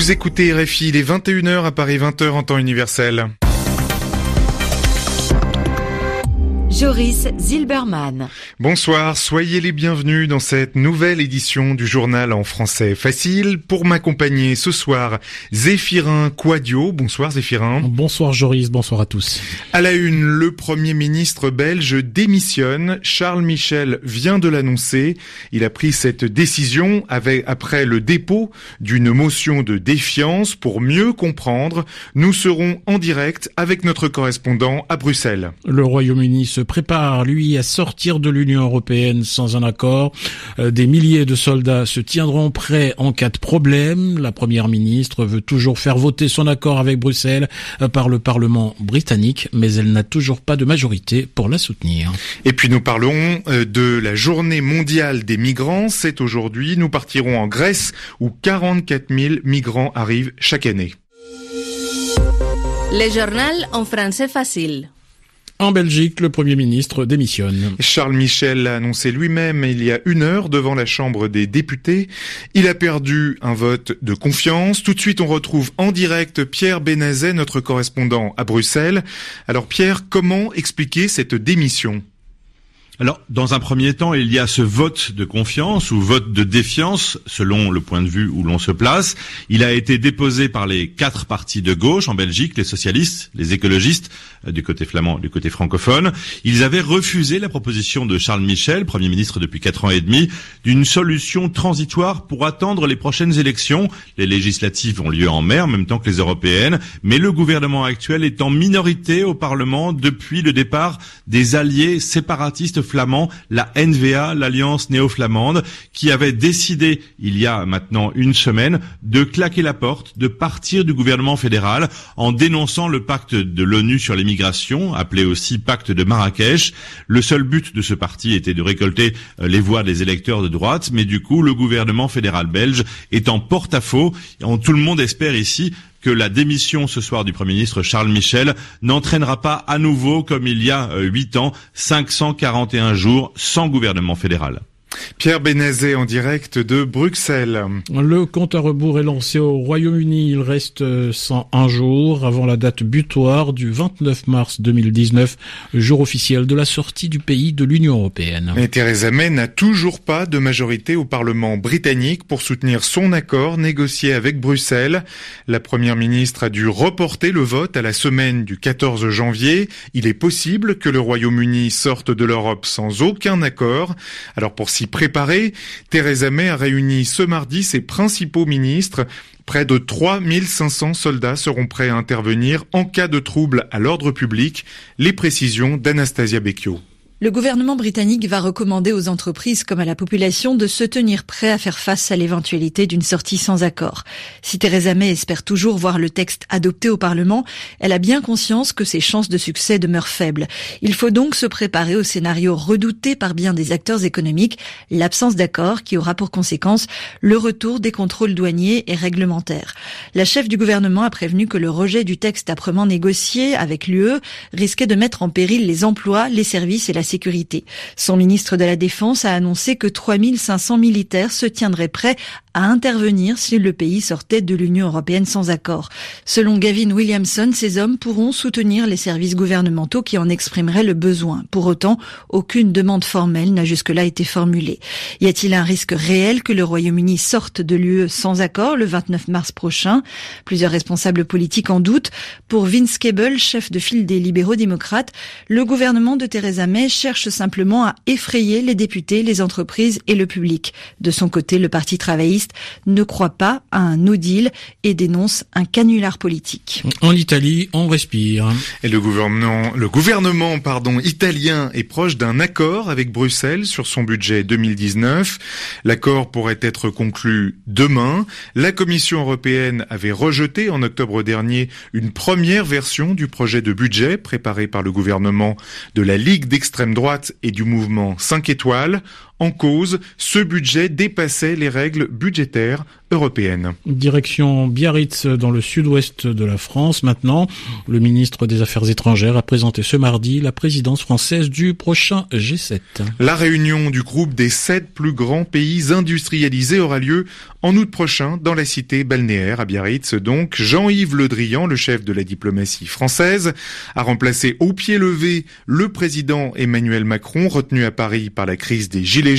Vous écoutez RFI, il est 21h à Paris 20h en temps universel. Joris Zilberman. Bonsoir, soyez les bienvenus dans cette nouvelle édition du journal en français facile. Pour m'accompagner ce soir, Zéphirin Quadio. Bonsoir Zéphirin. Bonsoir Joris, bonsoir à tous. À la une, le Premier ministre belge démissionne. Charles Michel vient de l'annoncer. Il a pris cette décision après le dépôt d'une motion de défiance pour mieux comprendre. Nous serons en direct avec notre correspondant à Bruxelles. Le Royaume-Uni se prépare, lui, à sortir de l'Union européenne sans un accord. Euh, des milliers de soldats se tiendront prêts en cas de problème. La première ministre veut toujours faire voter son accord avec Bruxelles euh, par le Parlement britannique, mais elle n'a toujours pas de majorité pour la soutenir. Et puis nous parlons euh, de la journée mondiale des migrants. C'est aujourd'hui. Nous partirons en Grèce où 44 000 migrants arrivent chaque année. Le journal en français facile. En Belgique, le Premier ministre démissionne. Charles Michel l'a annoncé lui-même il y a une heure devant la Chambre des députés. Il a perdu un vote de confiance. Tout de suite, on retrouve en direct Pierre Benazet, notre correspondant à Bruxelles. Alors Pierre, comment expliquer cette démission? Alors, dans un premier temps, il y a ce vote de confiance ou vote de défiance, selon le point de vue où l'on se place. Il a été déposé par les quatre partis de gauche en Belgique, les socialistes, les écologistes, euh, du côté flamand, du côté francophone. Ils avaient refusé la proposition de Charles Michel, Premier ministre depuis quatre ans et demi, d'une solution transitoire pour attendre les prochaines élections. Les législatives ont lieu en mer, en même temps que les européennes, mais le gouvernement actuel est en minorité au Parlement depuis le départ des alliés séparatistes flamand, la NVA, l'Alliance néo-flamande, qui avait décidé, il y a maintenant une semaine, de claquer la porte, de partir du gouvernement fédéral en dénonçant le pacte de l'ONU sur l'immigration, appelé aussi pacte de Marrakech. Le seul but de ce parti était de récolter euh, les voix des électeurs de droite, mais du coup, le gouvernement fédéral belge est en porte-à-faux. Tout le monde espère ici que la démission ce soir du Premier ministre Charles Michel n'entraînera pas à nouveau, comme il y a euh, huit ans, 541 jours sans gouvernement fédéral. Pierre Benazet en direct de Bruxelles. Le compte à rebours est lancé au Royaume-Uni. Il reste 101 jours avant la date butoir du 29 mars 2019, jour officiel de la sortie du pays de l'Union européenne. Mais Theresa May n'a toujours pas de majorité au Parlement britannique pour soutenir son accord négocié avec Bruxelles. La première ministre a dû reporter le vote à la semaine du 14 janvier. Il est possible que le Royaume-Uni sorte de l'Europe sans aucun accord. Alors pour s'y préparer, Theresa May a réuni ce mardi ses principaux ministres. Près de 3500 soldats seront prêts à intervenir en cas de trouble à l'ordre public. Les précisions d'Anastasia Becchio. Le gouvernement britannique va recommander aux entreprises comme à la population de se tenir prêts à faire face à l'éventualité d'une sortie sans accord. Si Theresa May espère toujours voir le texte adopté au Parlement, elle a bien conscience que ses chances de succès demeurent faibles. Il faut donc se préparer au scénario redouté par bien des acteurs économiques, l'absence d'accord qui aura pour conséquence le retour des contrôles douaniers et réglementaires. La chef du gouvernement a prévenu que le rejet du texte âprement négocié avec l'UE risquait de mettre en péril les emplois, les services et la Son ministre de la Défense a annoncé que 3500 militaires se tiendraient prêts à intervenir si le pays sortait de l'Union européenne sans accord. Selon Gavin Williamson, ces hommes pourront soutenir les services gouvernementaux qui en exprimeraient le besoin. Pour autant, aucune demande formelle n'a jusque-là été formulée. Y a-t-il un risque réel que le Royaume-Uni sorte de l'UE sans accord le 29 mars prochain? Plusieurs responsables politiques en doutent. Pour Vince Cable, chef de file des libéraux démocrates, le gouvernement de Theresa May cherche simplement à effrayer les députés, les entreprises et le public. De son côté, le Parti travailliste ne croit pas à un no deal et dénonce un canular politique. En Italie, on respire. Et le gouvernement, le gouvernement pardon, italien est proche d'un accord avec Bruxelles sur son budget 2019. L'accord pourrait être conclu demain. La Commission européenne avait rejeté en octobre dernier une première version du projet de budget préparé par le gouvernement de la Ligue d'extrême droite et du mouvement 5 étoiles. En cause, ce budget dépassait les règles budgétaires budgétaire européenne. Direction Biarritz dans le sud-ouest de la France maintenant. Le ministre des Affaires étrangères a présenté ce mardi la présidence française du prochain G7. La réunion du groupe des sept plus grands pays industrialisés aura lieu en août prochain dans la cité balnéaire à Biarritz. Donc, Jean-Yves Le Drian, le chef de la diplomatie française, a remplacé au pied levé le président Emmanuel Macron retenu à Paris par la crise des Gilets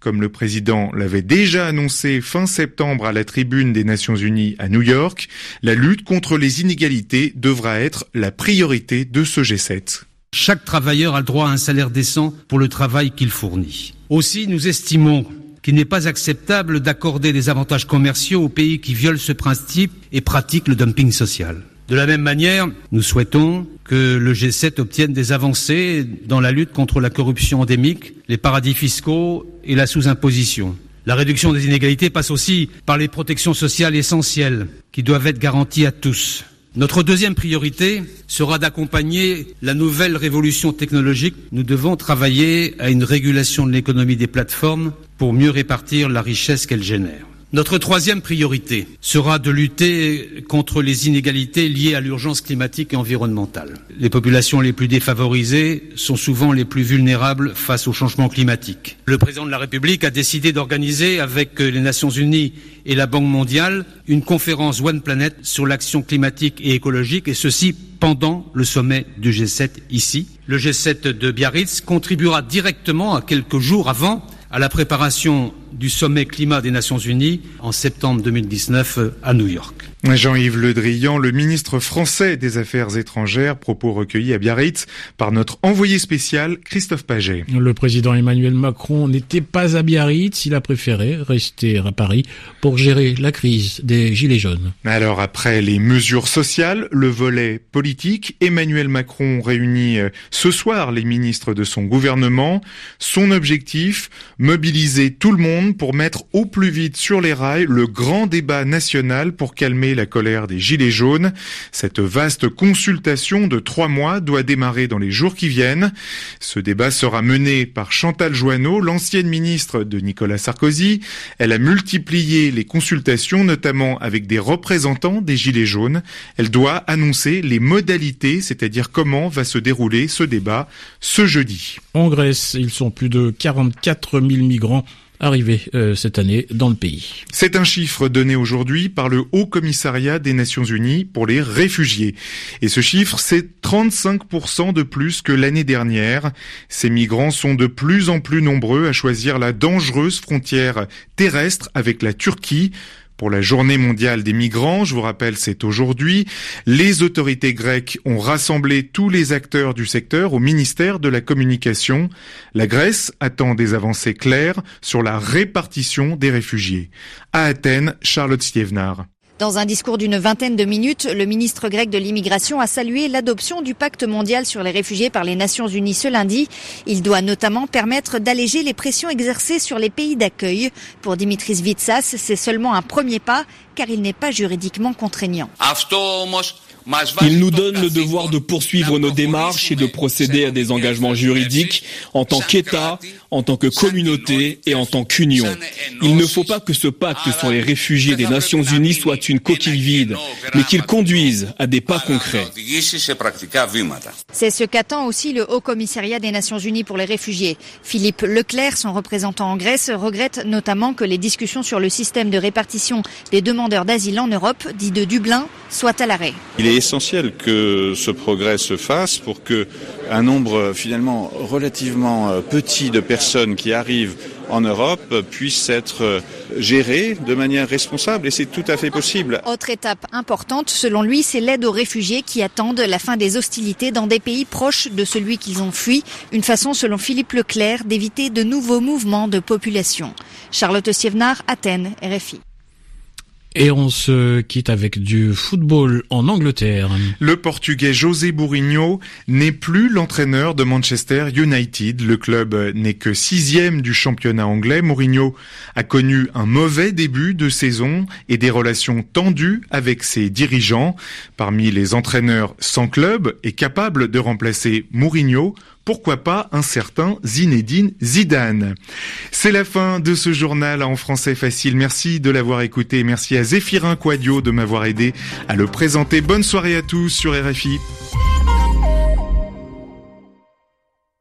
Comme le président l'avait déjà annoncé fin septembre à la tribune des Nations Unies à New York, la lutte contre les inégalités devra être la priorité de ce G7. Chaque travailleur a le droit à un salaire décent pour le travail qu'il fournit. Aussi, nous estimons qu'il n'est pas acceptable d'accorder des avantages commerciaux aux pays qui violent ce principe et pratiquent le dumping social. De la même manière, nous souhaitons que le G7 obtienne des avancées dans la lutte contre la corruption endémique, les paradis fiscaux et la sous-imposition. La réduction des inégalités passe aussi par les protections sociales essentielles qui doivent être garanties à tous. Notre deuxième priorité sera d'accompagner la nouvelle révolution technologique. Nous devons travailler à une régulation de l'économie des plateformes pour mieux répartir la richesse qu'elles génèrent. Notre troisième priorité sera de lutter contre les inégalités liées à l'urgence climatique et environnementale. Les populations les plus défavorisées sont souvent les plus vulnérables face au changement climatique. Le président de la République a décidé d'organiser avec les Nations Unies et la Banque mondiale une conférence One Planet sur l'action climatique et écologique et ceci pendant le sommet du G7 ici. Le G7 de Biarritz contribuera directement à quelques jours avant à la préparation du sommet climat des Nations Unies en septembre 2019 à New York. Jean-Yves Le Drian, le ministre français des Affaires étrangères, propos recueillis à Biarritz par notre envoyé spécial Christophe Paget. Le président Emmanuel Macron n'était pas à Biarritz, il a préféré rester à Paris pour gérer la crise des Gilets jaunes. Alors après les mesures sociales, le volet politique, Emmanuel Macron réunit euh, ce soir les ministres de son gouvernement. Son objectif, mobiliser tout le monde pour mettre au plus vite sur les rails le grand débat national pour calmer la colère des Gilets jaunes. Cette vaste consultation de trois mois doit démarrer dans les jours qui viennent. Ce débat sera mené par Chantal Joanneau, l'ancienne ministre de Nicolas Sarkozy. Elle a multiplié les consultations, notamment avec des représentants des Gilets jaunes. Elle doit annoncer les modalités, c'est-à-dire comment va se dérouler ce débat ce jeudi. En Grèce, ils sont plus de 44 000 migrants arrivés euh, cette année dans le pays. C'est un chiffre donné aujourd'hui par le Haut Commissariat des Nations Unies pour les réfugiés. Et ce chiffre, c'est 35% de plus que l'année dernière. Ces migrants sont de plus en plus nombreux à choisir la dangereuse frontière terrestre avec la Turquie pour la journée mondiale des migrants. Je vous rappelle, c'est aujourd'hui. Les autorités grecques ont rassemblé tous les acteurs du secteur au ministère de la Communication. La Grèce attend des avancées claires sur la répartition des réfugiés. À Athènes, Charlotte Stievnar. Dans un discours d'une vingtaine de minutes, le ministre grec de l'immigration a salué l'adoption du pacte mondial sur les réfugiés par les Nations Unies ce lundi. Il doit notamment permettre d'alléger les pressions exercées sur les pays d'accueil. Pour Dimitris Vitsas, c'est seulement un premier pas car il n'est pas juridiquement contraignant. Il nous donne le devoir de poursuivre nos démarches et de procéder à des engagements juridiques en tant qu'État, en tant que communauté et en tant qu'union. Il ne faut pas que ce pacte sur les réfugiés des Nations Unies soit une coquille vide, mais qu'il conduise à des pas concrets. C'est ce qu'attend aussi le Haut Commissariat des Nations Unies pour les réfugiés. Philippe Leclerc, son représentant en Grèce, regrette notamment que les discussions sur le système de répartition des demandeurs d'asile en Europe, dit de Dublin, soient à l'arrêt essentiel que ce progrès se fasse pour que un nombre finalement relativement euh, petit de personnes qui arrivent en Europe puisse être euh, géré de manière responsable et c'est tout à fait possible. Autre étape importante, selon lui, c'est l'aide aux réfugiés qui attendent la fin des hostilités dans des pays proches de celui qu'ils ont fui. Une façon, selon Philippe Leclerc, d'éviter de nouveaux mouvements de population. Charlotte Sievnar, Athènes, RFI. Et on se quitte avec du football en Angleterre. Le Portugais José Mourinho n'est plus l'entraîneur de Manchester United. Le club n'est que sixième du championnat anglais. Mourinho a connu un mauvais début de saison et des relations tendues avec ses dirigeants. Parmi les entraîneurs sans club et capables de remplacer Mourinho, pourquoi pas un certain Zinedine Zidane. C'est la fin de ce journal en français facile. Merci de l'avoir écouté. Merci à Zéphirin Quadio de m'avoir aidé à le présenter. Bonne soirée à tous sur RFI.